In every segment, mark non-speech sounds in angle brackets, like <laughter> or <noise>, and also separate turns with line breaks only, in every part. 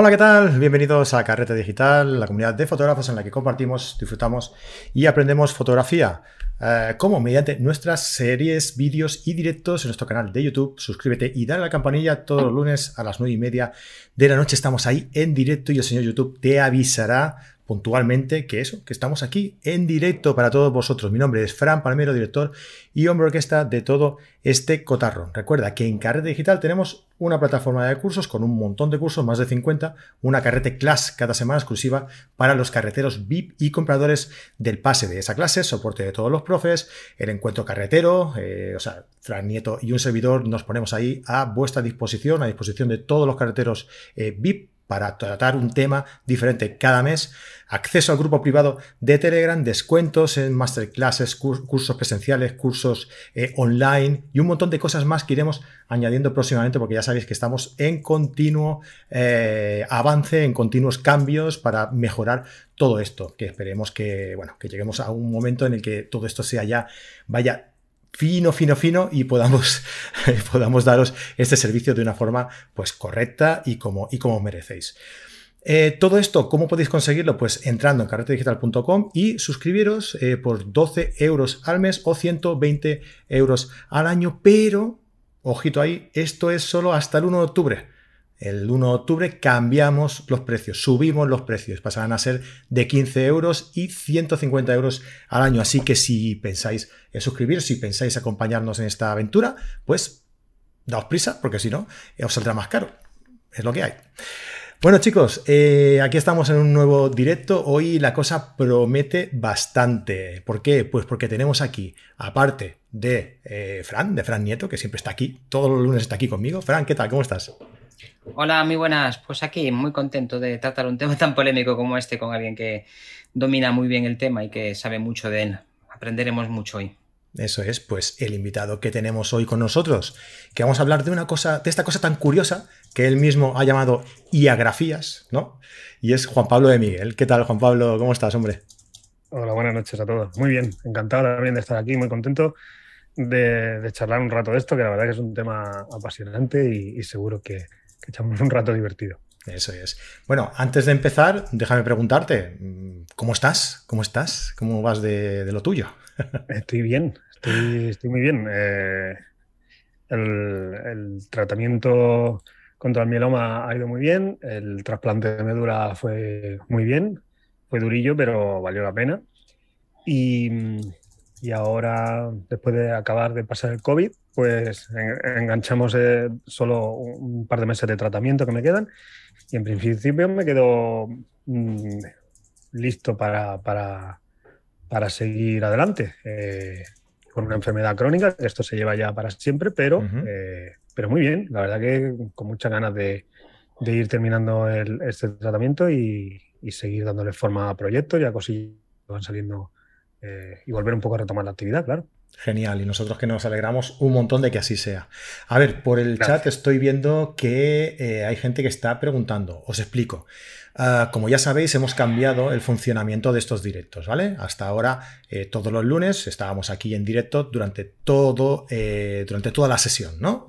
Hola, ¿qué tal? Bienvenidos a Carrete Digital, la comunidad de fotógrafos en la que compartimos, disfrutamos y aprendemos fotografía. Eh, como mediante nuestras series, vídeos y directos en nuestro canal de YouTube. Suscríbete y dale a la campanilla todos los lunes a las 9 y media de la noche. Estamos ahí en directo y el señor YouTube te avisará puntualmente que eso, que estamos aquí en directo para todos vosotros. Mi nombre es Fran Palmero, director y hombre orquesta de todo este cotarro. Recuerda que en Carrete Digital tenemos una plataforma de cursos con un montón de cursos, más de 50, una carrete class cada semana exclusiva para los carreteros VIP y compradores del pase de esa clase, soporte de todos los profes, el encuentro carretero, eh, o sea, Fran Nieto y un servidor nos ponemos ahí a vuestra disposición, a disposición de todos los carreteros eh, VIP para tratar un tema diferente cada mes, acceso al grupo privado de Telegram, descuentos en masterclasses, cursos presenciales, cursos eh, online y un montón de cosas más que iremos añadiendo próximamente porque ya sabéis que estamos en continuo eh, avance, en continuos cambios para mejorar todo esto, que esperemos que, bueno, que lleguemos a un momento en el que todo esto sea ya, vaya fino, fino, fino y podamos, <laughs> podamos daros este servicio de una forma pues correcta y como, y como merecéis. Eh, todo esto, ¿cómo podéis conseguirlo? Pues entrando en carretedigital.com y suscribiros eh, por 12 euros al mes o 120 euros al año, pero, ojito ahí, esto es solo hasta el 1 de octubre. El 1 de octubre cambiamos los precios, subimos los precios, pasarán a ser de 15 euros y 150 euros al año. Así que si pensáis en suscribiros, si pensáis acompañarnos en esta aventura, pues daos prisa, porque si no, os saldrá más caro. Es lo que hay. Bueno chicos, eh, aquí estamos en un nuevo directo. Hoy la cosa promete bastante. ¿Por qué? Pues porque tenemos aquí, aparte de eh, Fran, de Fran Nieto, que siempre está aquí, todos los lunes está aquí conmigo. Fran, ¿qué tal? ¿Cómo estás?
Hola, muy buenas. Pues aquí muy contento de tratar un tema tan polémico como este con alguien que domina muy bien el tema y que sabe mucho de él. Aprenderemos mucho hoy.
Eso es, pues el invitado que tenemos hoy con nosotros, que vamos a hablar de una cosa, de esta cosa tan curiosa que él mismo ha llamado iagráficas, ¿no? Y es Juan Pablo de Miguel. ¿Qué tal, Juan Pablo? ¿Cómo estás, hombre?
Hola, buenas noches a todos. Muy bien, encantado también de estar aquí, muy contento de, charlar un rato de esto, que la verdad que es un tema apasionante y seguro que, que echamos un rato divertido.
Eso es. Bueno, antes de empezar, déjame preguntarte, ¿cómo estás? ¿Cómo estás? ¿Cómo vas de, lo tuyo? <laughs>
Estoy bien, estoy, muy bien. Eh, el, tratamiento contra el mieloma ha ido muy bien, el trasplante de médula fue muy bien, fue durillo, pero valió la pena. Y, y ahora, después de acabar de pasar el COVID, pues enganchamos eh, solo un par de meses de tratamiento que me quedan y en principio me quedo mm, listo para, para, para, seguir adelante eh, con una enfermedad crónica, esto se lleva ya para siempre, pero, eh, pero muy bien, la verdad que con muchas ganas de, de ir terminando este tratamiento y, y, seguir dándole forma a proyectos y a cosillas que van saliendo eh, y volver un poco a retomar la actividad, claro.
Genial, y nosotros que nos alegramos un montón de que así sea. A ver, por el chat estoy viendo que eh, hay gente que está preguntando. Os explico. Ah, como ya sabéis, hemos cambiado el funcionamiento de estos directos, ¿vale? Hasta ahora, eh, todos los lunes estábamos aquí en directo durante todo, durante toda la sesión, ¿no?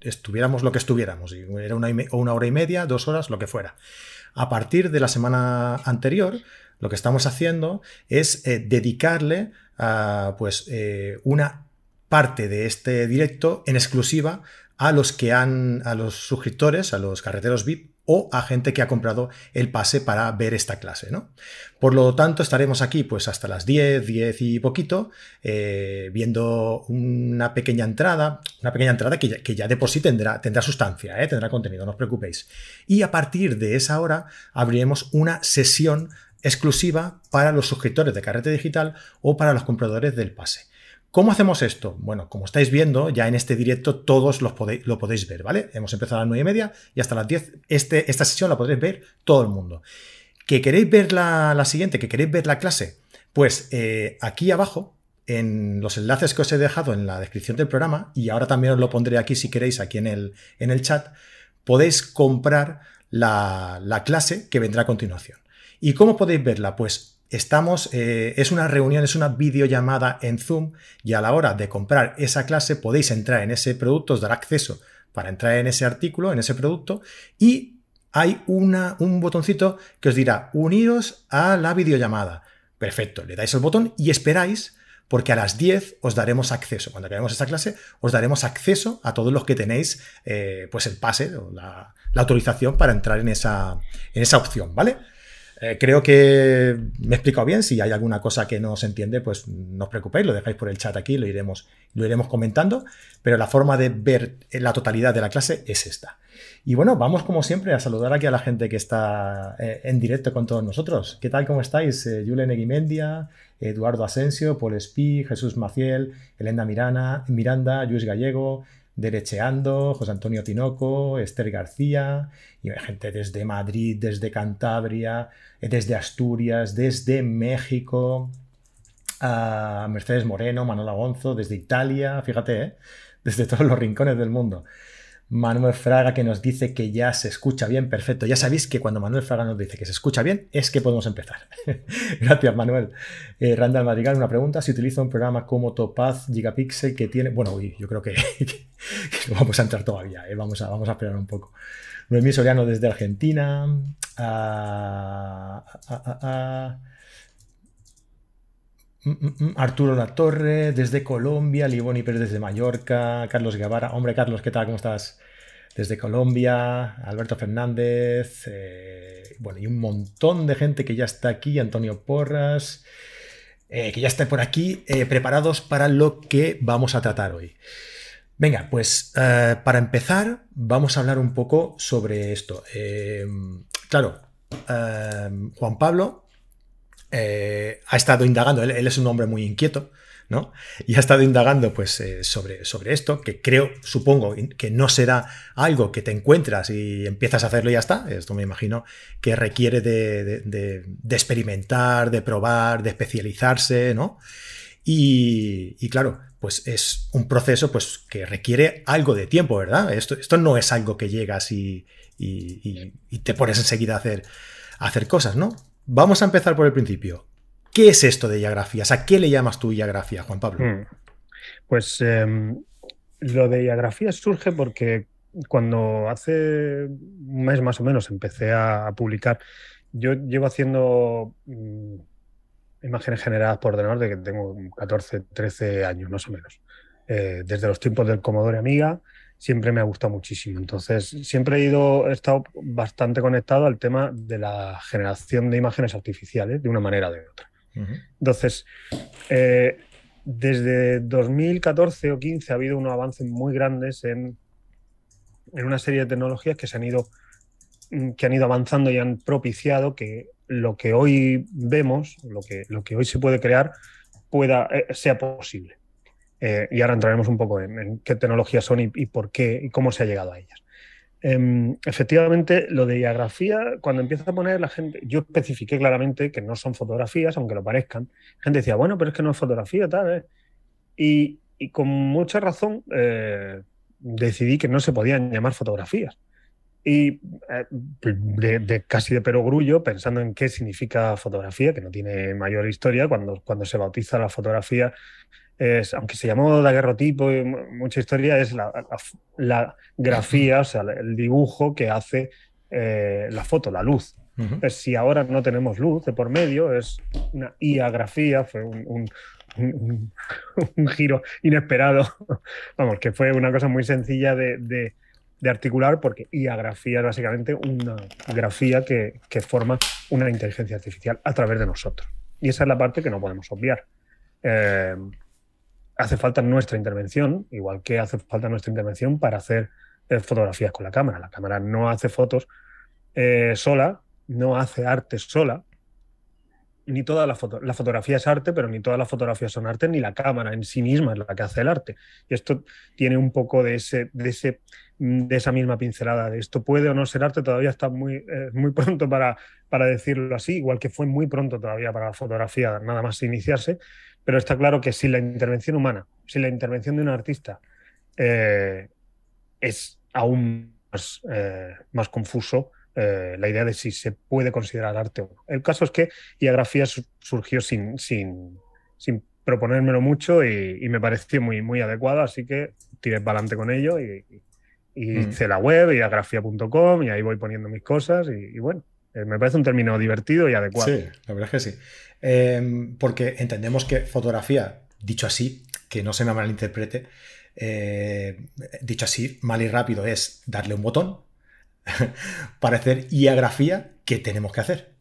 estuviéramos lo que estuviéramos, era una, una hora y media, dos horas, lo que fuera. A partir de la semana anterior, lo que estamos haciendo es eh, dedicarle pues, eh, una parte de este directo en exclusiva a los que han, a los suscriptores, a los carreteros VIP o a gente que ha comprado el pase para ver esta clase, ¿no? Por lo tanto, estaremos aquí pues hasta las 10, 10 y poquito, eh, viendo una pequeña entrada, una pequeña entrada que ya, que ya de por sí tendrá, tendrá sustancia, tendrá contenido, no os preocupéis. Y a partir de esa hora abriremos una sesión exclusiva para los suscriptores de Carrete Digital o para los compradores del pase. ¿Cómo hacemos esto? Bueno, como estáis viendo, ya en este directo todos lo podéis, lo podéis ver, ¿vale? Hemos empezado a las 9 y media y hasta las 10. Este, esta sesión la podréis ver todo el mundo. ¿Que queréis ver la, siguiente? ¿Que queréis ver la clase? Pues eh, aquí abajo, en los enlaces que os he dejado en la descripción del programa, y ahora también os lo pondré aquí si queréis, aquí en el, en el chat, podéis comprar la, la clase que vendrá a continuación. ¿Y cómo podéis verla? Pues estamos, eh, es una reunión, es una videollamada en Zoom y a la hora de comprar esa clase podéis entrar en ese producto, os dará acceso para entrar en ese artículo, en ese producto y hay una, un botoncito que os dirá uniros a la videollamada. Perfecto, le dais el botón y esperáis porque a las 10 os daremos acceso. Cuando acabemos esta clase, os daremos acceso a todos los que tenéis eh, pues el pase o la, autorización para entrar en esa, en esa opción, ¿vale? Eh, creo que me he explicado bien. Si hay alguna cosa que no se entiende, pues no os preocupéis, lo dejáis por el chat aquí, lo iremos, lo iremos comentando. Pero la forma de ver la totalidad de la clase es esta. Y bueno, vamos como siempre a saludar aquí a la gente que está eh, en directo con todos nosotros. ¿Qué tal? ¿Cómo estáis? Eh, Julen Eguimendia, Eduardo Asensio, Paul Espí, Jesús Maciel, Elena Miranda, Luis Gallego, Derecheando, José Antonio Tinoco, Esther García, y gente desde Madrid, desde Cantabria, desde Asturias, desde México, a Mercedes Moreno, Manuel Gonzo, desde Italia, fíjate, ¿eh? desde todos los rincones del mundo. Manuel Fraga que nos dice que ya se escucha bien, perfecto. Ya sabéis que cuando Manuel Fraga nos dice que se escucha bien, es que podemos empezar. <laughs> Gracias, Manuel. Eh, Randall Madrigal, una pregunta. Si utiliza un programa como Topaz Gigapixel que tiene... Bueno, yo creo que, <laughs> vamos a entrar todavía, ¿eh? vamos, a, vamos a esperar un poco. Noemí Soriano desde Argentina. Ah, ah, ah, mm, mm, mm, Arturo La Torre desde Colombia, Liboni Pérez desde Mallorca, Carlos Guevara. Hombre, Carlos, ¿qué tal? ¿Cómo estás? Desde Colombia, Alberto Fernández, eh, bueno, y un montón de gente que ya está aquí, Antonio Porras, eh, que ya está por aquí, eh, preparados para lo que vamos a tratar hoy. Venga, pues para empezar vamos a hablar un poco sobre esto. Eh, claro, eh, Juan Pablo ha estado indagando, él, es un hombre muy inquieto, ¿no? Y ha estado indagando pues, sobre, sobre esto, que creo, supongo, que no será algo que te encuentras y empiezas a hacerlo y ya está. Esto me imagino que requiere de, de experimentar, de probar, de especializarse, ¿no? Y, claro, pues es un proceso pues, que requiere algo de tiempo, ¿verdad? Esto, esto no es algo que llegas y, te pones enseguida a hacer, a hacer cosas, ¿no? Vamos a empezar por el principio. ¿Qué es esto de diagrafías? ¿A qué le llamas tú diagrafía, Juan Pablo? Hmm.
Pues em, lo de diagrafía surge porque cuando hace un mes más o menos empecé a, publicar, yo llevo haciendo mm, imágenes generadas por ordenador de que tengo 14, 13 años más o menos. Eh, desde los tiempos del Commodore Amiga siempre me ha gustado muchísimo. Entonces, siempre he ido, he estado bastante conectado al tema de la generación de imágenes artificiales de una manera o de otra. Entonces, eh, desde 2014 o 15 ha habido unos avances muy grandes en, en una serie de tecnologías que se han ido que han ido avanzando y han propiciado que lo que hoy vemos, lo que, lo que hoy se puede crear, pueda, eh, sea posible. Eh, y ahora entraremos un poco en, qué tecnologías son y, por qué y cómo se ha llegado a ellas. Em, efectivamente, lo de diagrafía, cuando empieza a poner la gente, yo especifiqué claramente que no son fotografías, aunque lo parezcan. La gente decía, bueno, pero es que no es fotografía, tal. ¿eh? Y, y, con mucha razón decidí que no se podían llamar fotografías y eh, de, casi de perogrullo, pensando en qué significa fotografía, que no tiene mayor historia, cuando, cuando se bautiza la fotografía, es, aunque se llamó daguerrotipo y mucha historia, es la, la, grafía, o sea, el dibujo que hace eh, la foto, la luz. si ahora no tenemos luz de por medio, es una iagráfica fue un, un, un, giro inesperado, <laughs> vamos, que fue una cosa muy sencilla de de articular, porque IA-grafía es básicamente una grafía que, forma una inteligencia artificial a través de nosotros. Y esa es la parte que no podemos obviar. Eh, hace falta nuestra intervención, igual que hace falta nuestra intervención para hacer eh, fotografías con la cámara. La cámara no hace fotos eh, sola, no hace arte sola, ni toda la, foto, la fotografía es arte, pero ni todas las fotografías son arte, ni la cámara en sí misma es la que hace el arte. Y esto tiene un poco de, ese, de, esa misma pincelada. Esto puede o no ser arte, todavía está muy, eh, muy <laughs> pronto para, para decirlo así, igual que fue muy pronto todavía para la fotografía, nada más iniciarse. Pero está claro que si la intervención humana, si la intervención de un artista eh, es aún más, eh, más confuso, eh, la idea de si se puede considerar arte o no. El caso es que Iagrafía surgió sin, sin, sin proponérmelo mucho y, me pareció muy, muy adecuado, así que tiré para adelante con ello y, Y mm. hice la web, y grafía.com, y ahí voy poniendo mis cosas, y, bueno, eh, me parece un término divertido y adecuado.
Sí, la verdad es que sí. Em, porque entendemos que fotografía, dicho así, que no se me malinterprete, eh, dicho así, mal y rápido, es darle un botón <laughs> para hacer iagrafía, ¿qué tenemos que hacer?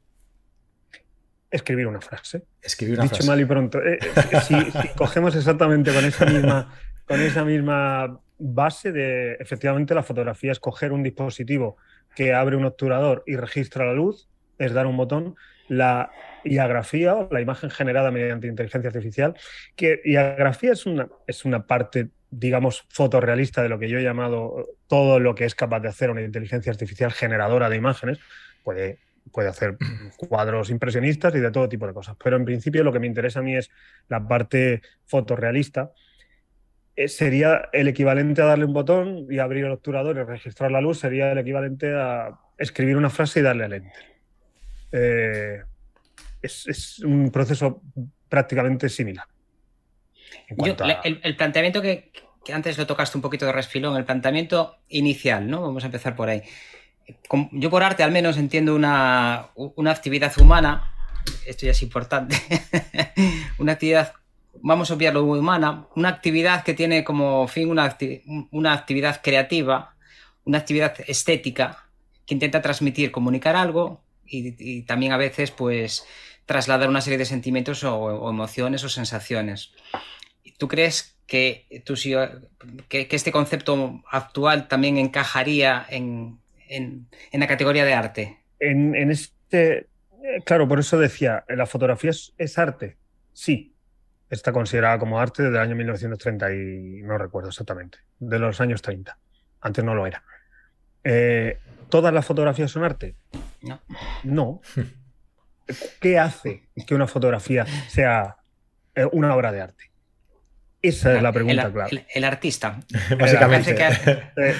Escribir una frase.
Escribir una
Dicho mal y pronto. Eh, si, cogemos exactamente con esa misma, con esa misma base de, efectivamente, la fotografía es coger un dispositivo que abre un obturador y registra la luz, es dar un botón. La iagrafía o la imagen generada mediante inteligencia artificial, que iagrafía es una, es una parte, digamos, fotorrealista de lo que yo he llamado todo lo que es capaz de hacer una inteligencia artificial generadora de imágenes. Puede, puede hacer cuadros impresionistas y de todo tipo de cosas. Pero en principio lo que me interesa a mí es la parte fotorrealista sería el equivalente a darle un botón y abrir el obturador y registrar la luz, sería el equivalente a escribir una frase y darle al enter. Eh, es, un proceso prácticamente similar.
el, planteamiento que, antes lo tocaste un poquito de resfilón, el planteamiento inicial, ¿no? Vamos a empezar por ahí. Yo por arte al menos entiendo una, una actividad humana, esto ya es importante, <laughs> una actividad vamos a obviar lo humana, una actividad que tiene como fin una, una actividad creativa, una actividad estética, que intenta transmitir, comunicar algo y, también a veces pues trasladar una serie de sentimientos o, emociones o sensaciones. ¿Tú crees que, tú, que, que, este concepto actual también encajaría en, en, en la categoría de arte?
En, en, este, claro, por eso decía, ¿la fotografía es, es arte? Sí, está considerada como arte desde el año 1930 y no recuerdo exactamente, de los años 30. Antes no lo era. Eh, ¿Todas las fotografías son arte?
No.
No. <laughs> ¿Qué hace que una fotografía sea eh, una obra de arte? Esa es la pregunta clave.
El, artista. <laughs>
Básicamente.
Eh,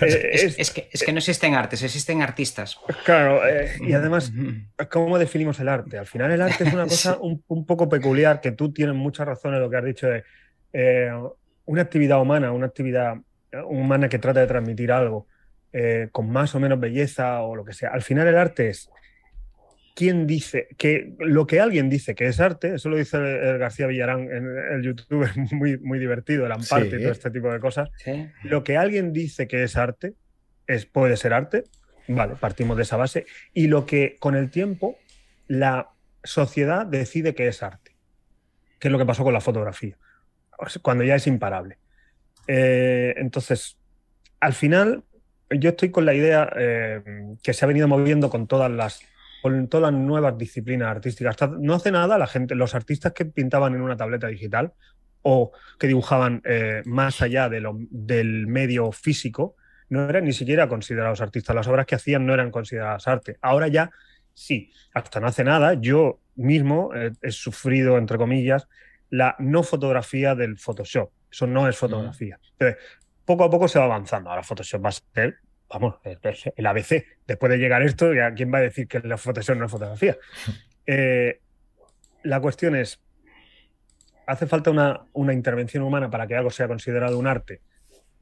<laughs> es, que, es, que, no existen artes, existen artistas.
Claro, eh, y además, ¿cómo definimos el arte? Al final el arte es una <laughs> cosa un, poco peculiar, que tú tienes mucha razón en lo que has dicho de eh, una actividad humana, una actividad humana que trata de transmitir algo con más o menos belleza o lo que sea. Al final el arte es quién dice que lo que alguien dice que es arte, eso lo dice el, García Villarán en el YouTube, <laughs> es muy, muy divertido, el amparte y todo este tipo de cosas. Lo que alguien dice que es arte, es, puede ser arte, vale, partimos de esa base, y lo que con el tiempo la sociedad decide que es arte, que es lo que pasó con la fotografía, cuando ya es imparable. Eh, entonces, al final, yo estoy con la idea eh, que se ha venido moviendo con todas las con todas las nuevas disciplinas artísticas. No hace nada la gente, los artistas que pintaban en una tableta digital o que dibujaban eh, más allá de lo, del medio físico, no eran ni siquiera considerados artistas. Las obras que hacían no eran consideradas arte. Ahora ya sí, hasta no hace nada, yo mismo he sufrido, entre comillas, la no fotografía del Photoshop. Eso no es fotografía. Entonces, poco a poco se va avanzando. Ahora Photoshop va a ser vamos, el ABC. Después de llegar esto, ¿quién va a decir que la fotografía no es fotografía? Eh, la cuestión es, ¿hace falta una, una, intervención humana para que algo sea considerado un arte?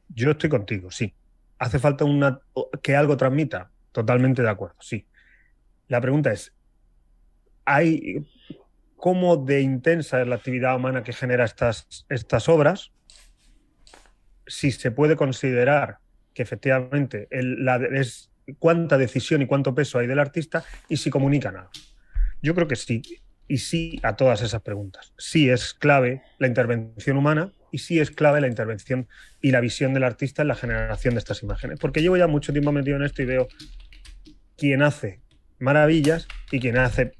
Yo estoy contigo, sí. ¿Hace falta una, que algo transmita? Totalmente de acuerdo, sí. La pregunta es, ¿hay cómo de intensa es la actividad humana que genera estas, estas obras? Si se puede considerar que efectivamente es cuánta decisión y cuánto peso hay del artista y si comunican algo. Yo creo que sí, y sí a todas esas preguntas. Sí es clave la intervención humana y sí es clave la intervención y la visión del artista en la generación de estas imágenes. Porque llevo ya mucho tiempo metido en esto y veo quién hace maravillas y quién hace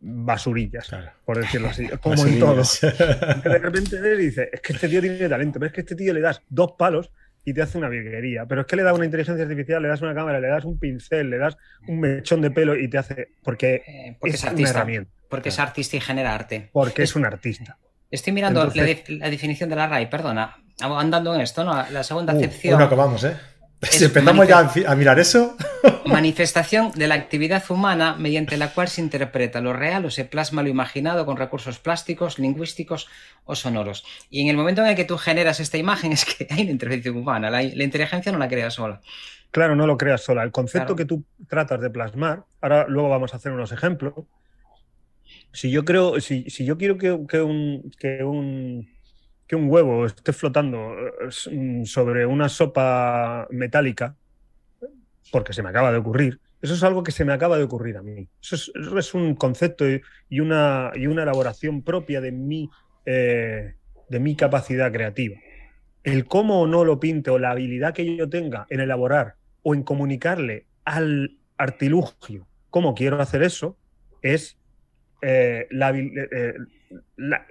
basurillas, por decirlo así, <laughs> como en todo. de repente ves y dices, es que este tío tiene talento, pero es que este tío le das dos palos y te hace una virguería. Pero es que le da una inteligencia artificial, le das una cámara, le das un pincel, le das un mechón de pelo y te hace. Porque,
eh, es, artista. Porque es artista y genera arte.
Porque es, un artista.
Estoy mirando la, definición de la RAI, perdona, andando en esto, ¿no? La segunda uh, acepción.
Bueno, acabamos, ¿eh? Si empezamos ya a mirar eso. <laughs>
manifestación de la actividad humana mediante la cual se interpreta lo real o se plasma lo imaginado con recursos plásticos, lingüísticos o sonoros. Y en el momento en el que tú generas esta imagen <laughs> es que hay una intervención humana, la, inteligencia no la crea sola.
Claro, no lo creas sola. El concepto que tú tratas de plasmar, ahora luego vamos a hacer unos ejemplos. Si yo creo, si, yo quiero que, un, que un que un huevo esté flotando eh, sobre una sopa metálica, porque se me acaba de ocurrir, eso es algo que se me acaba de ocurrir a mí. Eso es, un concepto y una, y una elaboración propia de mi, eh, de mi capacidad creativa. El cómo o no lo pinte o la habilidad que yo tenga en elaborar o en comunicarle al artilugio cómo quiero hacer eso es eh, la, la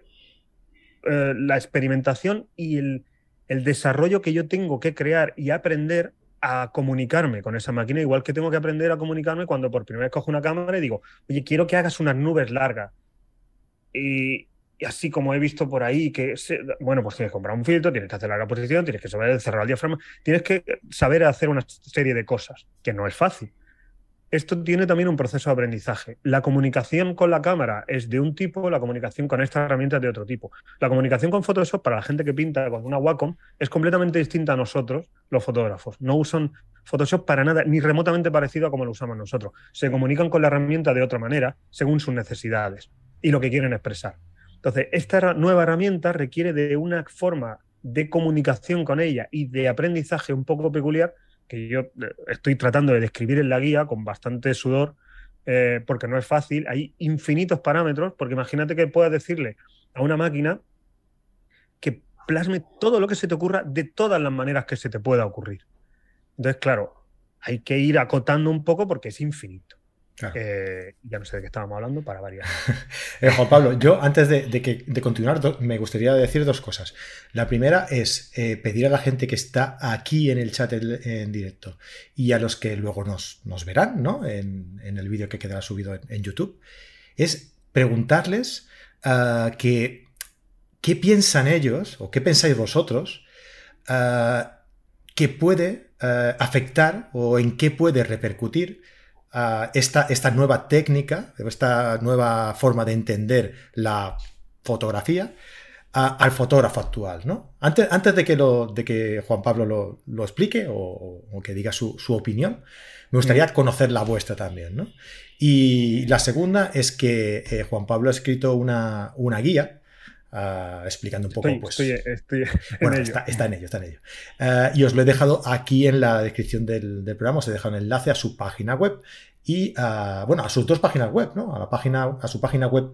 experimentación y el, desarrollo que yo tengo que crear y aprender a comunicarme con esa máquina, igual que tengo que aprender a comunicarme cuando por primera vez cojo una cámara y digo, oye, quiero que hagas unas nubes largas. Y, así como he visto por ahí que, bueno, pues tienes que comprar un filtro, tienes que hacer la posición, tienes que saber cerrar el diafragma, tienes que saber hacer una serie de cosas, que no es fácil esto tiene también un proceso de aprendizaje. La comunicación con la cámara es de un tipo, la comunicación con esta herramienta es de otro tipo. La comunicación con Photoshop para la gente que pinta con una Wacom es completamente distinta a nosotros, los fotógrafos. No usan Photoshop para nada, ni remotamente parecido a como lo usamos nosotros. Se comunican con la herramienta de otra manera, según sus necesidades y lo que quieren expresar. Entonces, esta nueva herramienta requiere de una forma de comunicación con ella y de aprendizaje un poco peculiar que yo eh, estoy tratando de describir en la guía con bastante sudor, eh, porque no es fácil. Hay infinitos parámetros, porque imagínate que puedas decirle a una máquina que plasme todo lo que se te ocurra de todas las maneras que se te pueda ocurrir. Entonces, claro, hay que ir acotando un poco porque es infinito. Eh, ya no sé de qué estábamos hablando para variar. <laughs>
Eh, Juan Pablo, yo antes de, continuar me gustaría decir dos cosas. La primera es eh, pedir a la gente que está aquí en el chat en, directo y a los que luego nos, verán ¿no? en, el vídeo que quedará subido en, YouTube, es preguntarles ah, que, qué piensan ellos o qué pensáis vosotros ah, que puede ah, afectar o en qué puede repercutir esta, esta nueva técnica, esta nueva forma de entender la fotografía al fotógrafo actual. ¿no? Antes, antes de, que lo, de que Juan Pablo lo, explique o, que diga su, opinión, me gustaría mm. conocer la vuestra también. ¿no? Y la segunda es que eh, Juan Pablo ha escrito una, una guía Ah, explicando un poco.
pues, estoy, <laughs>
bueno, Está, en ello, está en ello. Ah, y os lo he dejado aquí en la descripción del, programa, os he dejado un enlace a su página web y a, bueno, a sus dos páginas web, ¿no? A la página, a su página web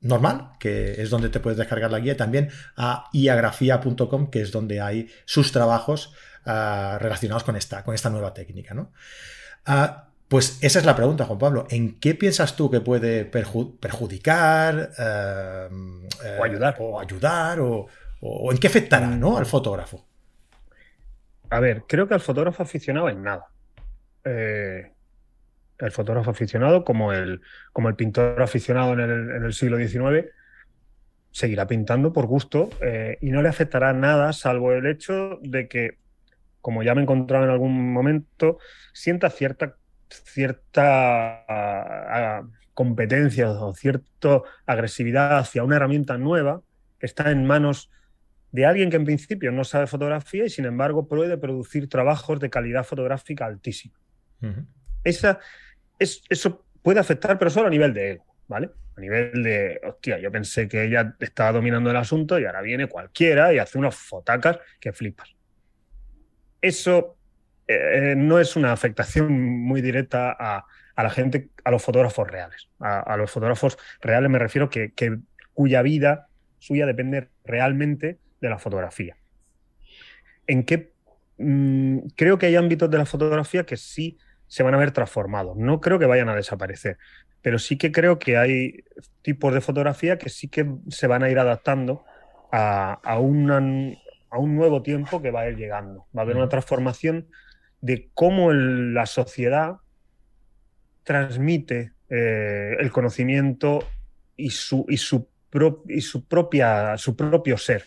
normal, que es donde te puedes descargar la guía, y también a iagrafía.com, que es donde hay sus trabajos ah, relacionados con esta, con esta nueva técnica, ¿no? Pues esa es la pregunta, Juan Pablo. ¿En qué piensas tú que puede perjudicar
eh, o ayudar?
O, ayudar o, en qué afectará ¿no? al fotógrafo?
A ver, creo que al fotógrafo aficionado en nada. Eh, el fotógrafo aficionado, como el, como el pintor aficionado en el, siglo XIX, seguirá pintando por gusto eh, y no le afectará nada, salvo el hecho de que, como ya me encontraba en algún momento, sienta cierta cierta ah, competencia o cierta agresividad hacia una herramienta nueva que está en manos de alguien que en principio no sabe fotografía y sin embargo puede producir trabajos de calidad fotográfica altísima. Esa, es, eso puede afectar, pero solo a nivel de ego, ¿vale? A nivel de, hostia, yo pensé que ella estaba dominando el asunto y ahora viene cualquiera y hace unos fotacas que flipas. Eso eh, no es una afectación muy directa a, la gente, a los fotógrafos reales. A, los fotógrafos reales me refiero que, cuya vida suya depende realmente de la fotografía. ¿En qué? Mm, creo que hay ámbitos de la fotografía que sí se van a ver transformados. No creo que vayan a desaparecer, pero sí que creo que hay tipos de fotografía que sí que se van a ir adaptando a, a un nuevo tiempo que va a ir llegando. Va a haber una transformación de cómo la sociedad transmite eh, el conocimiento y su, y su, y propia, su propio ser.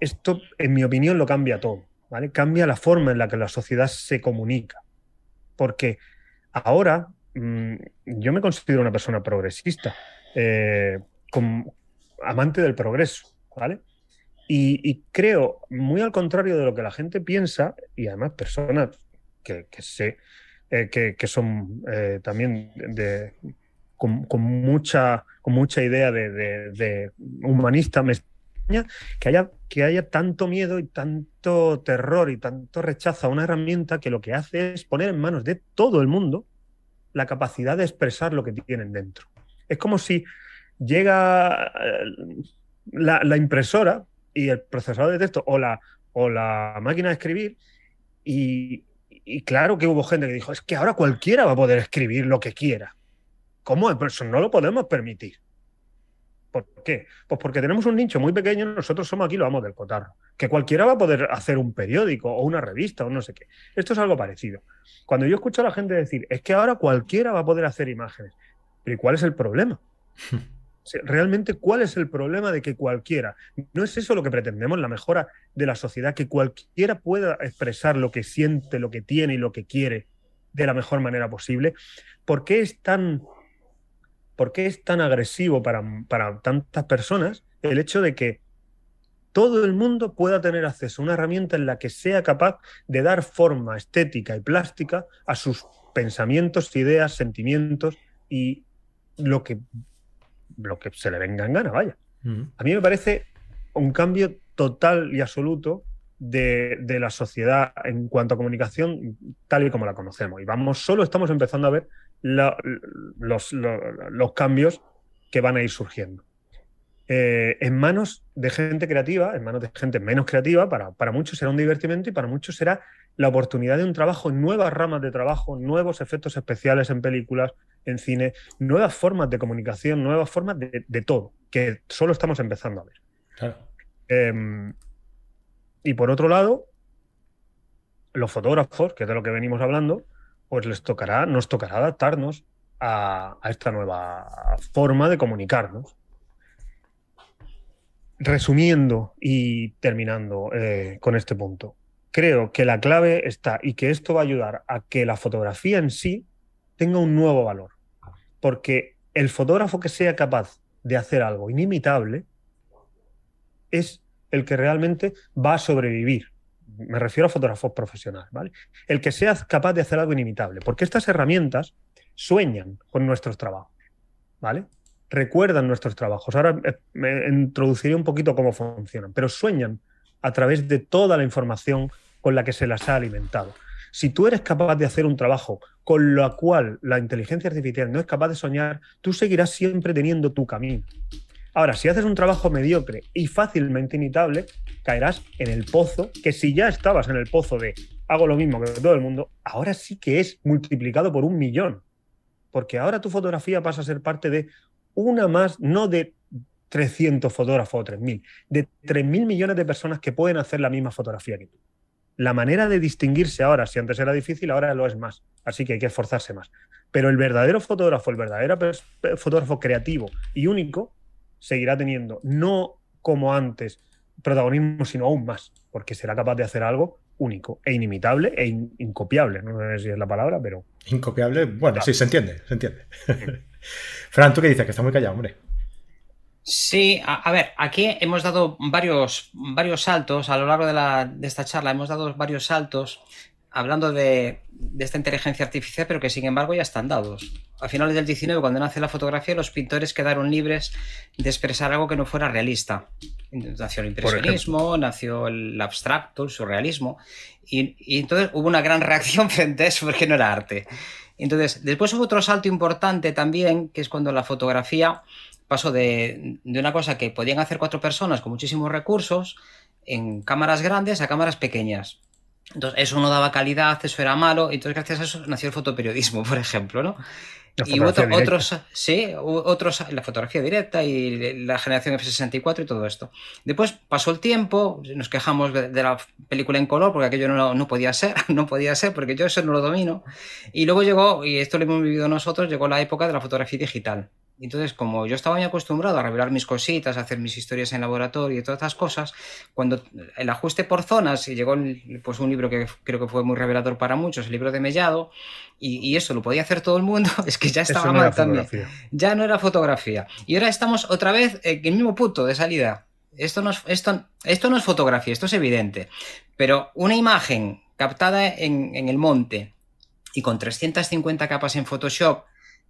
Esto, en mi opinión, lo cambia todo. ¿vale? Cambia la forma en la que la sociedad se comunica. Porque ahora mm, yo me considero una persona progresista, eh, amante del progreso, ¿vale? Y, creo, muy al contrario de lo que la gente piensa, y además personas que, sé eh, que, son eh, también de, con, mucha, con mucha idea de, humanista, me que haya, que haya tanto miedo y tanto terror y tanto rechazo a una herramienta que lo que hace es poner en manos de todo el mundo la capacidad de expresar lo que tienen dentro. Es como si llega eh, la, impresora y el procesador de texto o la, o la máquina de escribir y, y, claro que hubo gente que dijo, es que ahora cualquiera va a poder escribir lo que quiera. ¿Cómo? Eso no lo podemos permitir. ¿Por qué? Pues porque tenemos un nicho muy pequeño, nosotros somos aquí, lo vamos del cotarro. Que cualquiera va a poder hacer un periódico o una revista o no sé qué. Esto es algo parecido. Cuando yo escucho a la gente decir, es que ahora cualquiera va a poder hacer imágenes. Pero ¿y cuál es el problema? <laughs> Realmente, ¿cuál es el problema de que cualquiera? No es eso lo que pretendemos, la mejora de la sociedad, que cualquiera pueda expresar lo que siente, lo que tiene y lo que quiere de la mejor manera posible. ¿Por qué es tan ¿por qué es tan agresivo para, tantas personas el hecho de que todo el mundo pueda tener acceso a una herramienta en la que sea capaz de dar forma estética y plástica a sus pensamientos, ideas, sentimientos y lo que, lo que se le venga en gana, vaya. A mí me parece un cambio total y absoluto de, de, la sociedad en cuanto a comunicación tal y como la conocemos. Y vamos, solo estamos empezando a ver los, los, cambios que van a ir surgiendo. Eh, en manos de gente creativa, en manos de gente menos creativa, para, para, muchos será un divertimento y para muchos será la oportunidad de un trabajo en nuevas ramas de trabajo, nuevos efectos especiales en películas, en cine, nuevas formas de comunicación, nuevas formas de, todo, que solo estamos empezando a ver. Em, y por otro lado, los fotógrafos, que es de lo que venimos hablando, pues les tocará, nos tocará adaptarnos a, esta nueva forma de comunicarnos. Resumiendo y terminando eh, con este punto, creo que la clave está y que esto va a ayudar a que la fotografía en sí tenga un nuevo valor. Porque el fotógrafo que sea capaz de hacer algo inimitable es el que realmente va a sobrevivir me refiero a fotógrafos profesionales, ¿vale? El que sea capaz de hacer algo inimitable, porque estas herramientas sueñan con nuestros trabajos, ¿vale? Recuerdan nuestros trabajos. Ahora me introduciré un poquito cómo funcionan, pero sueñan a través de toda la información con la que se las ha alimentado. Si tú eres capaz de hacer un trabajo con lo cual la inteligencia artificial no es capaz de soñar, tú seguirás siempre teniendo tu camino. Ahora, si haces un trabajo mediocre y fácilmente imitable, caerás en el pozo, que si ya estabas en el pozo de hago lo mismo que todo el mundo, ahora sí que es multiplicado por un millón. Porque ahora tu fotografía pasa a ser parte de una más, no de 300 fotógrafos o 3.000, de 3.000 millones de personas que pueden hacer la misma fotografía que tú. La manera de distinguirse ahora, si antes era difícil, ahora lo es más. Así que hay que esforzarse más. Pero el verdadero fotógrafo, el verdadero fotógrafo creativo y único, seguirá teniendo, no como antes, protagonismo, sino aún más, porque será capaz de hacer algo único e inimitable e incopiable. No sé si es la palabra, pero.
Incopiable, bueno, sí, se entiende, se entiende. Fran, ¿tú qué dices? Que está muy callado, hombre.
Sí, a, ver, aquí hemos dado varios, varios saltos a lo largo de, la, de esta charla, hemos dado varios saltos hablando de, esta inteligencia artificial, pero que sin embargo ya están dados. A finales del 19, cuando nace la fotografía, los pintores quedaron libres de expresar algo que no fuera realista. Nació el impresionismo, nació el abstracto, el surrealismo, y, entonces hubo una gran reacción <laughs> frente a eso porque no era arte. Entonces, después hubo otro salto importante también, que es cuando la fotografía pasó de, una cosa que podían hacer cuatro personas con muchísimos recursos, en cámaras grandes a cámaras pequeñas entonces, eso no daba calidad, eso era malo, entonces gracias a eso nació el fotoperiodismo, <laughs> por ejemplo, ¿no? Y otros, sí, otros, la fotografía directa y la generación F64 y todo esto. Después pasó el tiempo, nos quejamos de, la película en color porque aquello no, no, podía ser, <laughs> no podía ser porque yo eso no lo domino. Y luego llegó, y esto lo hemos vivido nosotros, llegó la época de la fotografía digital. Entonces, como yo estaba muy acostumbrado a revelar mis cositas, a hacer mis historias en laboratorio y todas estas cosas, cuando el ajuste por zonas, y llegó pues, un libro que creo que fue muy revelador para muchos, el libro de Mellado, y, eso lo podía hacer todo el mundo, <laughs> es que ya estaba mal también. Ya no era fotografía. Y ahora estamos otra vez en el mismo punto de salida. Esto no, es, esto, esto no es fotografía, esto es evidente. Pero una imagen captada en, en el monte y con 350 capas en Photoshop,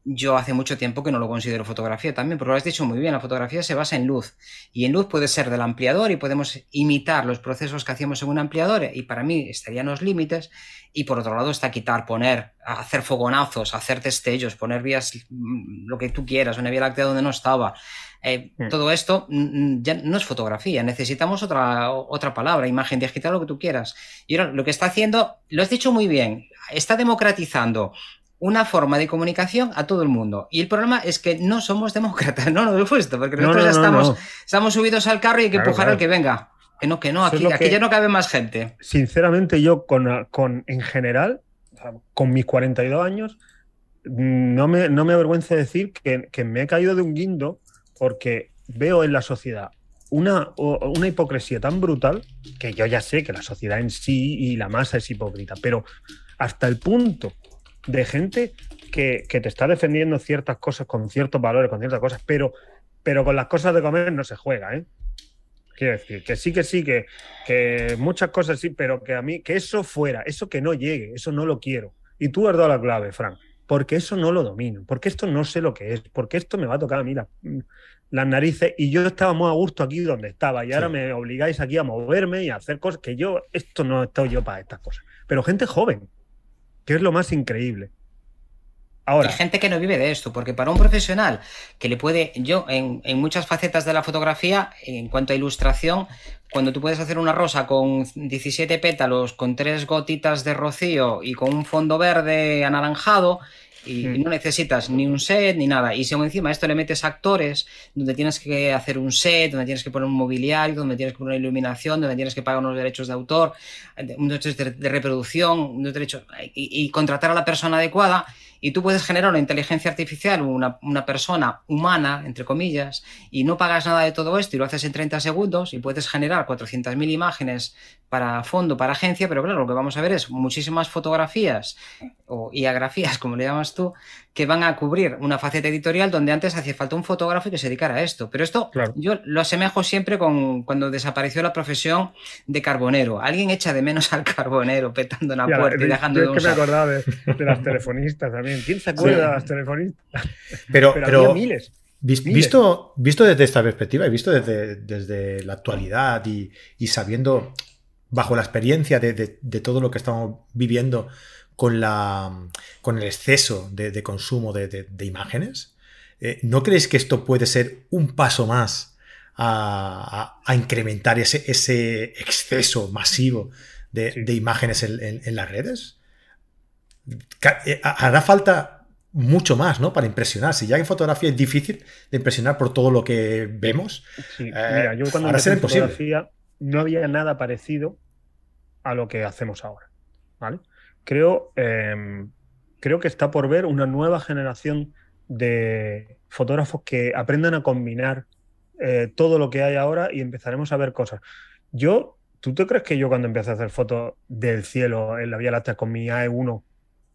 yo hace mucho tiempo que no lo considero fotografía también, porque lo has dicho muy bien, la fotografía se basa en luz y en luz puede ser del ampliador y podemos imitar los procesos que hacíamos en un ampliador y para mí estarían los límites y por otro lado está quitar, poner, hacer fogonazos, hacer destellos, poner vías, mm, lo que tú quieras, una vía láctea donde no estaba. Eh, mm. Todo esto mm, ya no es fotografía, necesitamos otra, otra palabra, imagen digital, lo que tú quieras. Y ahora lo que está haciendo, lo has dicho muy bien, está democratizando una forma de comunicación a todo el mundo. Y el problema es que no somos demócratas, <laughs> no lo he puesto, porque nosotros ya estamos, estamos subidos al carro y hay que empujar al que venga. Que no, que no, aquí, ya no cabe más gente.
Sinceramente, yo con, con en general, con mis 42 años, no me, no me avergüenza decir que, que me he caído de un guindo porque veo en la sociedad una, una, hipocresía tan brutal que yo ya sé que la sociedad en sí y la masa es hipócrita, pero hasta el punto de gente que, te está defendiendo ciertas cosas con ciertos valores, con ciertas cosas, pero, pero con las cosas de comer no se juega, ¿eh? Quiero decir, que sí, que sí, que, que muchas cosas sí, pero que a mí, que eso fuera, eso que no llegue, eso no lo quiero. Y tú has dado la clave, Frank, porque eso no lo domino, porque esto no sé lo que es, porque esto me va a tocar a mí las narices y yo estaba muy a gusto aquí donde estaba y ahora me obligáis aquí a moverme y a hacer cosas que yo, esto no estado yo para estas cosas. Pero gente joven, que es lo más increíble.
Ahora. Hay gente que no vive de esto, porque para un profesional que le puede, yo en, muchas facetas de la fotografía, en cuanto a ilustración, cuando tú puedes hacer una rosa con 17 pétalos, con tres gotitas de rocío y con un fondo verde anaranjado, y mm. no necesitas ni un set ni nada. Y si encima a esto le metes actores, donde tienes que hacer un set, donde tienes que poner un mobiliario, donde tienes que poner una iluminación, donde tienes que pagar unos derechos de autor, unos derechos de, reproducción, unos derechos, y, contratar a la persona adecuada, y tú puedes generar una inteligencia artificial, una, una, persona humana, entre comillas, y no pagas nada de todo esto y lo haces en 30 segundos y puedes generar 400.000 imágenes para fondo, para agencia, pero claro, lo que vamos a ver es muchísimas fotografías o iagráficas, como le llamas tú, que van a cubrir una faceta editorial donde antes hacía falta un fotógrafo que se dedicara a esto. Pero esto yo lo asemejo siempre con cuando desapareció la profesión de carbonero. Alguien echa de menos <laughs> al carbonero petando una puerta y dejando
de que me acordaba <laughs> de, las telefonistas también. ¿Quién se acuerda de las telefonistas?
Pero, pero, miles. Visto, visto desde esta perspectiva y visto desde, desde la actualidad y, sabiendo, bajo la experiencia de, de, todo lo que estamos viviendo con, la, con el exceso de, consumo de, imágenes, eh, ¿no creéis que esto puede ser un paso más a, incrementar ese, ese, exceso masivo de, imágenes en, las redes? Eh, hará falta mucho más, ¿no? Para impresionar. Si ya en fotografía es difícil de impresionar por todo lo que vemos.
Sí. Eh, mira, yo cuando empecé en fotografía no había nada parecido a lo que hacemos ahora. ¿Vale? Creo, em, creo que está por ver una nueva generación de fotógrafos que aprendan a combinar eh, todo lo que hay ahora y empezaremos a ver cosas. Yo, ¿tú te crees que yo cuando empecé a hacer fotos del cielo en la Vía Láctea con mi AE1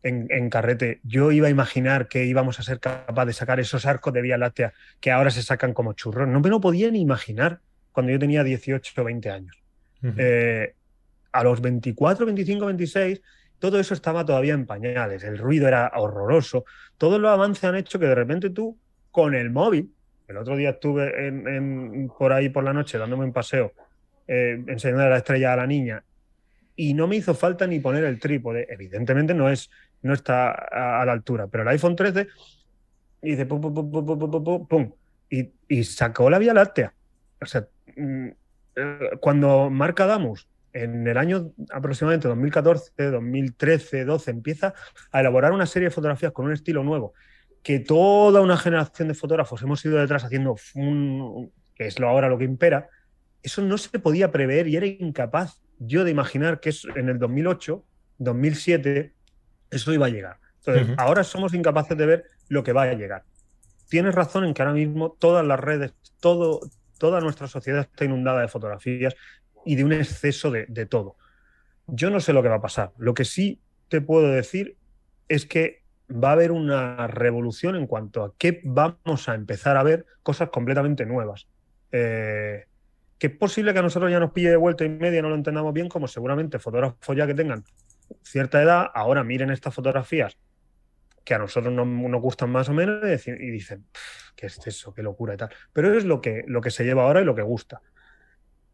en, carrete, yo iba a imaginar que íbamos a ser capaces de sacar esos arcos de Vía Láctea que ahora se sacan como churros? No me lo podía ni imaginar cuando yo tenía 18 o 20 años. Eh, a los 24, 25, 26 todo eso estaba todavía en pañales, el ruido era horroroso, todos los avances han hecho que de repente tú, con el móvil, el otro día estuve en, por ahí por la noche dándome un paseo, eh, enseñando la estrella a la niña, y no me hizo falta ni poner el trípode, evidentemente no, es, no está a, la altura, pero el iPhone 13 y dice pum, pum, pum, pum, pum, pum, pum, y, sacó la Vía Láctea. O sea, mm, eh, cuando marca Damus en el año aproximadamente 2014, 2013, 12, empieza a elaborar una serie de fotografías con un estilo nuevo, que toda una generación de fotógrafos hemos ido detrás haciendo, un, que es lo ahora lo que impera, eso no se podía prever y era incapaz yo de imaginar que en el 2008, 2007, eso iba a llegar. Entonces, ahora somos incapaces de ver lo que va a llegar. tienes razón en que ahora mismo todas las redes, todo, toda nuestra sociedad está inundada de fotografías y de un exceso de, de todo. Yo no sé lo que va a pasar. Lo que sí te puedo decir es que va a haber una revolución en cuanto a que vamos a empezar a ver cosas completamente nuevas. Eh, que es posible que a nosotros ya nos pille de vuelta y media, no lo entendamos bien, como seguramente fotógrafos ya que tengan cierta edad, ahora miren estas fotografías que a nosotros no, nos gustan más o menos y, dicen, qué es qué locura y tal. Pero es lo que, lo que se lleva ahora y lo que gusta.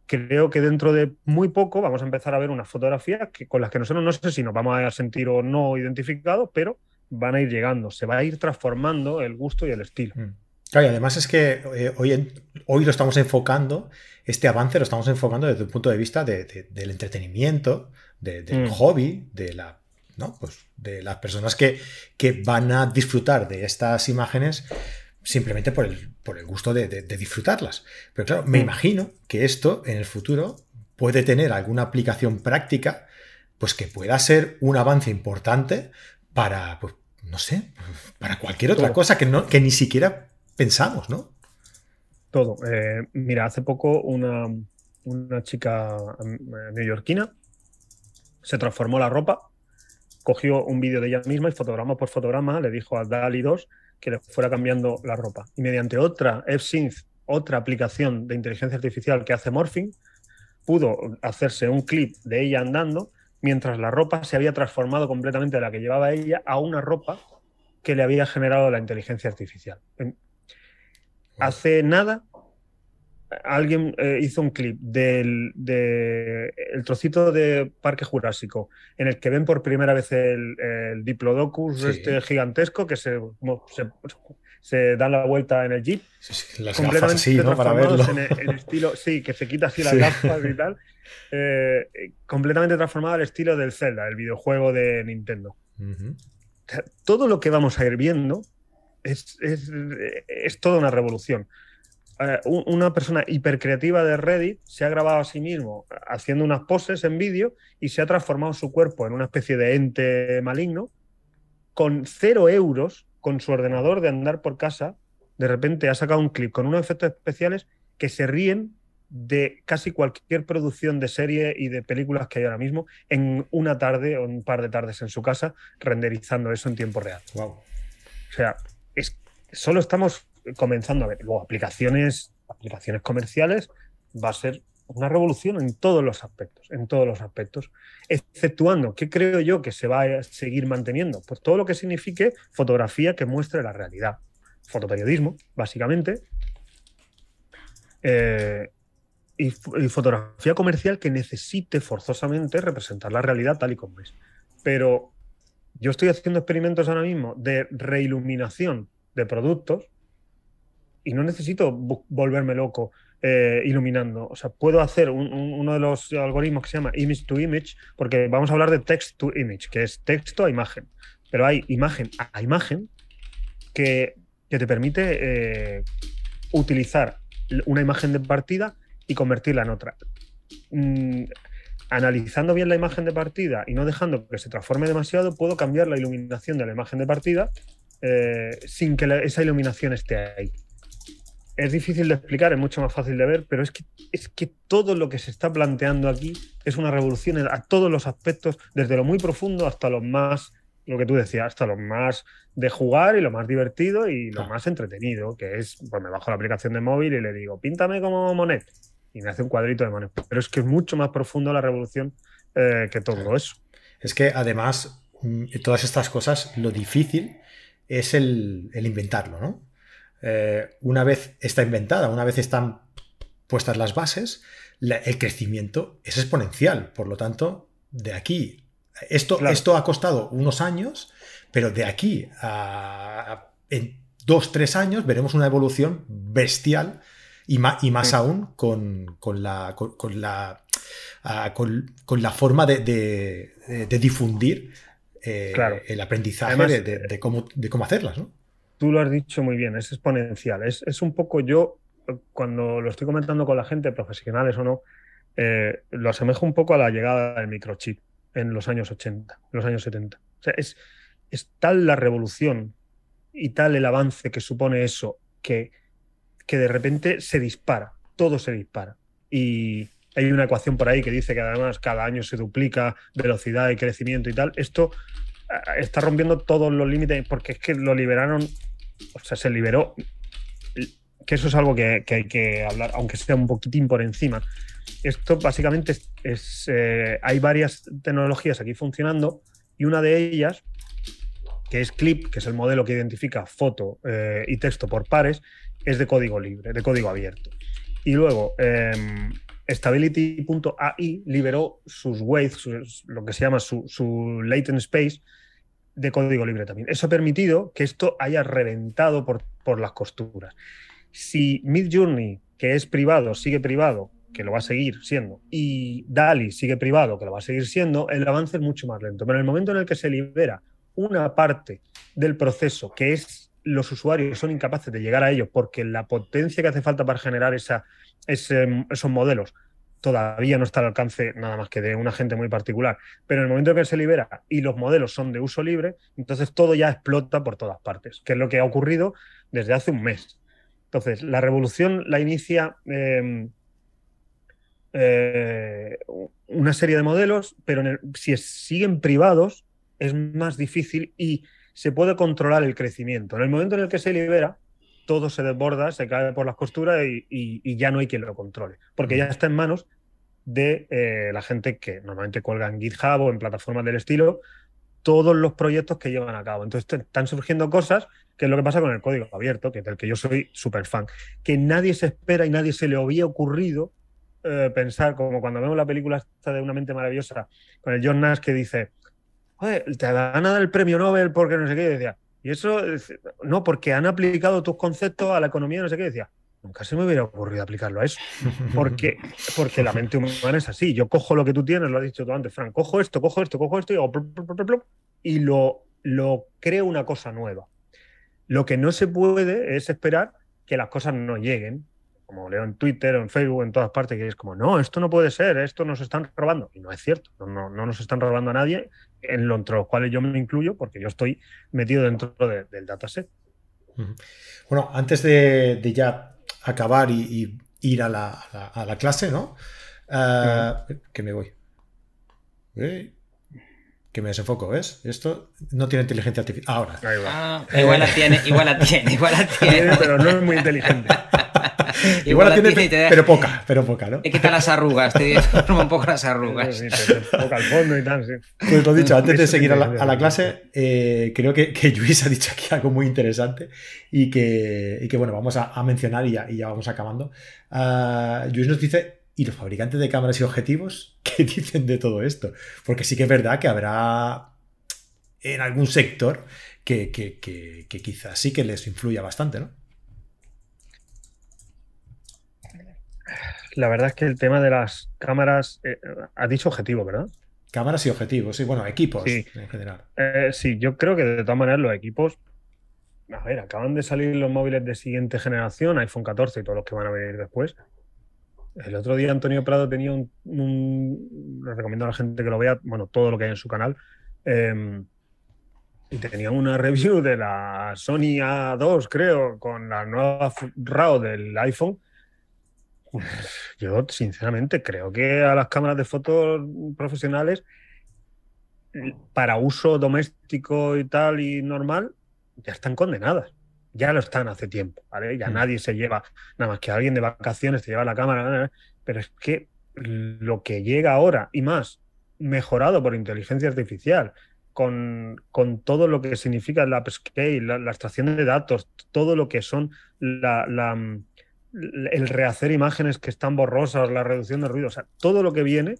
Creo que dentro de muy poco vamos a empezar a ver unas fotografías que, con las que nosotros no sé si nos vamos a sentir o no identificados, pero van a ir llegando, se va a ir transformando el gusto y el estilo. Mm.
Claro, y además es que eh, hoy, hoy lo estamos enfocando, este avance lo estamos enfocando desde un punto de vista del entretenimiento, del mm. hobby, de la ¿no? Pues de las personas que, que, van a disfrutar de estas imágenes simplemente por el, por el gusto de, disfrutarlas. Pero claro, me mm. imagino que esto en el futuro puede tener alguna aplicación práctica, pues que pueda ser un avance importante para, pues, no sé, para cualquier otra cosa que, no, que ni siquiera pensamos, ¿no?
Todo. Eh, mira, hace poco una, una chica eh, neoyorquina se transformó la ropa, cogió un vídeo de ella misma y fotograma por fotograma le dijo a DALI 2 que le fuera cambiando la ropa. Y mediante otra F-Synth, otra aplicación de inteligencia artificial que hace Morphing, pudo hacerse un clip de ella andando mientras la ropa se había transformado completamente de la que llevaba ella a una ropa que le había generado la inteligencia artificial. Hace nada, alguien eh, hizo un clip del el trocito de Parque Jurásico en el que ven por primera vez el, Diplodocus este gigantesco que se, se, dan la vuelta en el jeep.
las gafas así, ¿no? Para verlo.
En estilo, sí, que se quita así las gafas y tal. Eh, completamente transformado al estilo del Zelda, el videojuego de Nintendo. todo lo que vamos a ir viendo es, es, toda una revolución. Eh, una persona hipercreativa de Reddit se ha grabado a sí mismo haciendo unas poses en vídeo y se ha transformado su cuerpo en una especie de ente maligno con cero euros con su ordenador de andar por casa. De repente ha sacado un clip con unos efectos especiales que se ríen de casi cualquier producción de serie y de películas que hay ahora mismo en una tarde o un par de tardes en su casa, renderizando eso en tiempo real.
Wow.
O sea, es, solo estamos comenzando a ver. Luego, aplicaciones, aplicaciones comerciales, va a ser una revolución en todos los aspectos, en todos los aspectos, exceptuando, ¿qué creo yo que se va a seguir manteniendo? Pues todo lo que signifique fotografía que muestre la realidad. Fotoperiodismo, básicamente, eh, y, fotografía comercial que necesite forzosamente representar la realidad tal y como es. Pero yo estoy haciendo experimentos ahora mismo de reiluminación de productos y no necesito volverme loco eh, iluminando. O sea, puedo hacer uno de los algoritmos que se llama image to image, porque vamos a hablar de text to image, que es texto a imagen. Pero hay imagen a imagen que, te permite eh, utilizar una imagen de partida y convertirla en otra. Mm, analizando bien la imagen de partida y no dejando que se transforme demasiado, puedo cambiar la iluminación de la imagen de partida eh, sin que esa iluminación esté ahí. Es difícil de explicar, es mucho más fácil de ver, pero es que, es que todo lo que se está planteando aquí es una revolución a todos los aspectos, desde lo muy profundo hasta lo más, lo que tú decías, hasta lo más de jugar y lo más divertido y lo más entretenido, que es, pues me bajo la aplicación de móvil y le digo, píntame como Monet y me hace un cuadrito de Monet. Pero es que es mucho más profundo la revolución eh, que todo eso.
Es que además, mm, todas estas cosas, lo difícil es el, inventarlo, ¿no? Eh, una vez está inventada, una vez están puestas las bases, el crecimiento es exponencial. Por lo tanto, de aquí, esto, esto ha costado unos años, pero de aquí a, en dos, tres años veremos una evolución bestial y, y más aún con, la, con, la, ah, con, la forma de, difundir eh, el aprendizaje de, cómo, de cómo hacerlas. ¿no?
Tú lo has dicho muy bien, es exponencial. Es, un poco yo, cuando lo estoy comentando con la gente, profesionales o no, eh, lo asemejo un poco a la llegada del microchip en los años 80, en los años 70. O sea, es, es tal la revolución y tal el avance que supone eso, que, que de repente se dispara, todo se dispara. Y hay una ecuación por ahí que dice que además cada año se duplica velocidad y crecimiento y tal. Esto está rompiendo todos los límites porque es que lo liberaron, o sea, se liberó, que eso es algo que, hay que hablar, aunque sea un poquitín por encima. Esto básicamente es, eh, hay varias tecnologías aquí funcionando y una de ellas que es Clip, que es el modelo que identifica foto eh, y texto por pares, es de código libre, de código abierto. Y luego, em, Stability.ai liberó sus waves, lo que se llama su, su, latent space, de código libre también. Eso ha permitido que esto haya reventado por, por las costuras. Si Midjourney, que es privado, sigue privado, que lo va a seguir siendo, y DALI sigue privado, que lo va a seguir siendo, el avance es mucho más lento. Pero en el momento en el que se libera una parte del proceso que es los usuarios son incapaces de llegar a ello porque la potencia que hace falta para generar esa, esos modelos todavía no está al alcance nada más que de un agente muy particular. Pero en el momento en que se libera y los modelos son de uso libre, entonces todo ya explota por todas partes, que es lo que ha ocurrido desde hace un mes. Entonces, la revolución la inicia em, eh, una serie de modelos, pero si siguen privados, es más difícil y se puede controlar el crecimiento. En el momento en el que se libera, todo se desborda, se cae por las costuras y, ya no hay quien lo controle, porque ya está en manos de eh, la gente que normalmente cuelga en GitHub o en plataformas del estilo todos los proyectos que llevan a cabo. Entonces están surgiendo cosas, que es lo que pasa con el código abierto, que del que yo soy súper fan, que nadie se espera y nadie se le había ocurrido eh, pensar, como cuando vemos la película esta de Una mente maravillosa, con el John Nash que dice, te van a dar el premio Nobel porque no sé qué. decía, y eso, no, porque han aplicado tus conceptos a la economía, no sé qué. decía, nunca se me hubiera ocurrido aplicarlo a eso. Porque, porque la mente humana es así. Yo cojo lo que tú tienes, lo has dicho tú antes, Frank, cojo esto, cojo esto, cojo esto y, y lo, lo creo una cosa nueva. Lo que no se puede es esperar que las cosas no lleguen como leo en Twitter en Facebook, en todas partes, que es como, no, esto no puede ser, esto nos están robando. Y no es cierto, no, no, nos están robando a nadie, en lo, entre los cuales yo me incluyo, porque yo estoy metido dentro del dataset.
Bueno, antes de, ya acabar y, ir a la, clase, ¿no? Eh, que me voy. Que me desenfoco, ¿ves? Esto no tiene inteligencia artificial. Ahora.
Ah, igual la tiene, igual la tiene, igual la <laughs> tiene.
Pero no es muy inteligente. <laughs>
Igual, la tiene, pero poca, pero poca, ¿no?
Te quita las arrugas, te forma <laughs> un poco las arrugas.
Sí, te, toca el fondo y tal, sí.
Pues lo dicho, <laughs> antes de seguir a la, clase, eh, creo que, que, Luis ha dicho aquí algo muy interesante y que, y que bueno, vamos a, mencionar y ya, y ya, vamos acabando. Uh, Luis nos dice, ¿y los fabricantes de cámaras y objetivos qué dicen de todo esto? Porque sí que es verdad que habrá en algún sector que, que, que, que quizás sí que les influya bastante, ¿no?
La verdad es que el tema de las cámaras, eh, has dicho objetivo, ¿verdad?
Cámaras y objetivos, sí, bueno, equipos en general.
Eh, sí, yo creo que de todas maneras los equipos, a ver, acaban de salir los móviles de siguiente generación, iPhone 14 y todos los que van a venir después. El otro día Antonio Prado tenía un, le recomiendo a la gente que lo vea, bueno, todo lo que hay en su canal. Em, y tenía una <laughs> review de la Sony A2, creo, con la nueva RAW del iPhone yo, sinceramente, creo que a las cámaras de fotos profesionales, para uso doméstico y tal y normal, ya están condenadas. Ya lo están hace tiempo, ¿vale? Ya mm. nadie se lleva, nada más que alguien de vacaciones te lleva la cámara, pero es que lo que llega ahora y más, mejorado por inteligencia artificial, con, con, todo lo que significa la upscale, la, la, extracción de datos, todo lo que son la, el rehacer imágenes que están borrosas, la reducción de ruido, o sea, todo lo que viene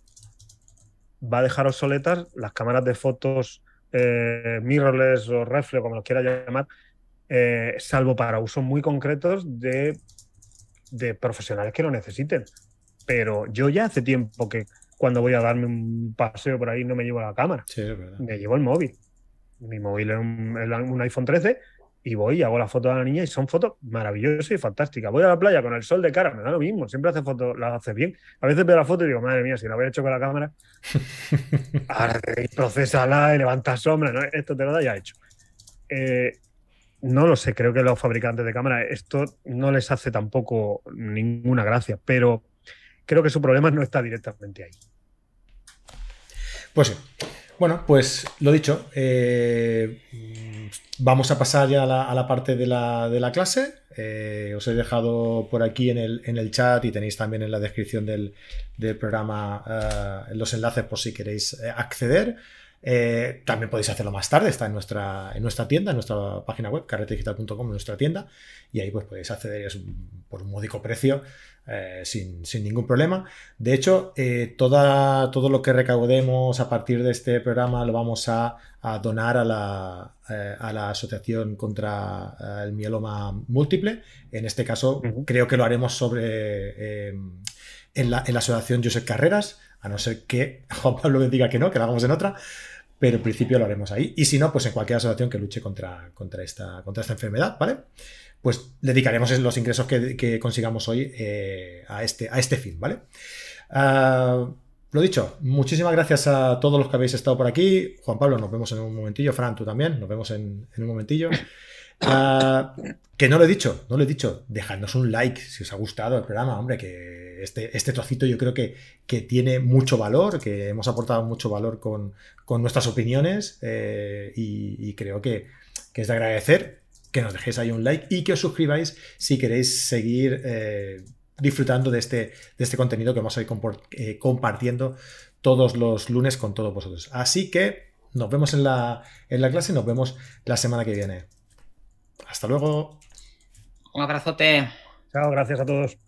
va a dejar obsoletas las cámaras de fotos eh, mirrorless o reflex, como lo quiera llamar, eh, salvo para usos muy concretos de, de, profesionales que lo necesiten. Pero yo ya hace tiempo que cuando voy a darme un paseo por ahí no me llevo la cámara, me llevo el móvil. Mi móvil es un, un iPhone 13 y voy y hago la foto de la niña y son fotos maravillosas y fantásticas. Voy a la playa con el sol de cara, me da lo mismo, siempre hace fotos, las hace bien. A veces veo la foto y digo, madre mía, si la hubiera hecho con la cámara, <laughs> ahora procesala y levanta sombra, ¿no? esto te lo da ya hecho. Eh, no lo sé, creo que los fabricantes de cámara esto no les hace tampoco ninguna gracia, pero creo que su problema no está directamente ahí.
Pues sí. Bueno, pues lo dicho, eh, vamos a pasar ya a la, parte de la, clase. Eh, os he dejado por aquí en el, chat y tenéis también en la descripción del, programa eh, los enlaces por si queréis acceder. también podéis hacerlo más tarde, está en nuestra, en nuestra tienda, en nuestra página web, carretedigital.com, en nuestra tienda, y ahí pues podéis acceder por un módico precio eh, sin, ningún problema. De hecho, eh, toda, todo lo que recaudemos a partir de este programa lo vamos a, donar a la, eh, a la, Asociación contra el Mieloma Múltiple. En este caso, creo que lo haremos sobre en la, en, la, Asociación Josep Carreras, a no ser que <laughs> Juan Pablo me diga que no, que lo hagamos en otra pero en principio lo haremos ahí. Y si no, pues en cualquier asociación que luche contra, contra, esta, contra esta enfermedad, ¿vale? Pues dedicaremos los ingresos que, consigamos hoy eh, a, este, a este fin, ¿vale? Ah, lo dicho, muchísimas gracias a todos los que habéis estado por aquí. Juan Pablo, nos vemos en un momentillo. Fran, tú también, nos vemos en, un momentillo. Ah, que no lo he dicho, no lo he dicho. Dejadnos un like si os ha gustado el programa, hombre, que este, este trocito yo creo que, que tiene mucho valor, que hemos aportado mucho valor con, nuestras opiniones eh, y, creo que, que es de agradecer que nos dejéis ahí un like y que os suscribáis si queréis seguir eh, disfrutando de este, de este contenido que vamos a ir eh, compartiendo todos los lunes con todos vosotros. Así que nos vemos en la, en la clase y nos vemos la semana que viene. Hasta luego.
Un abrazote.
Chao, gracias a todos.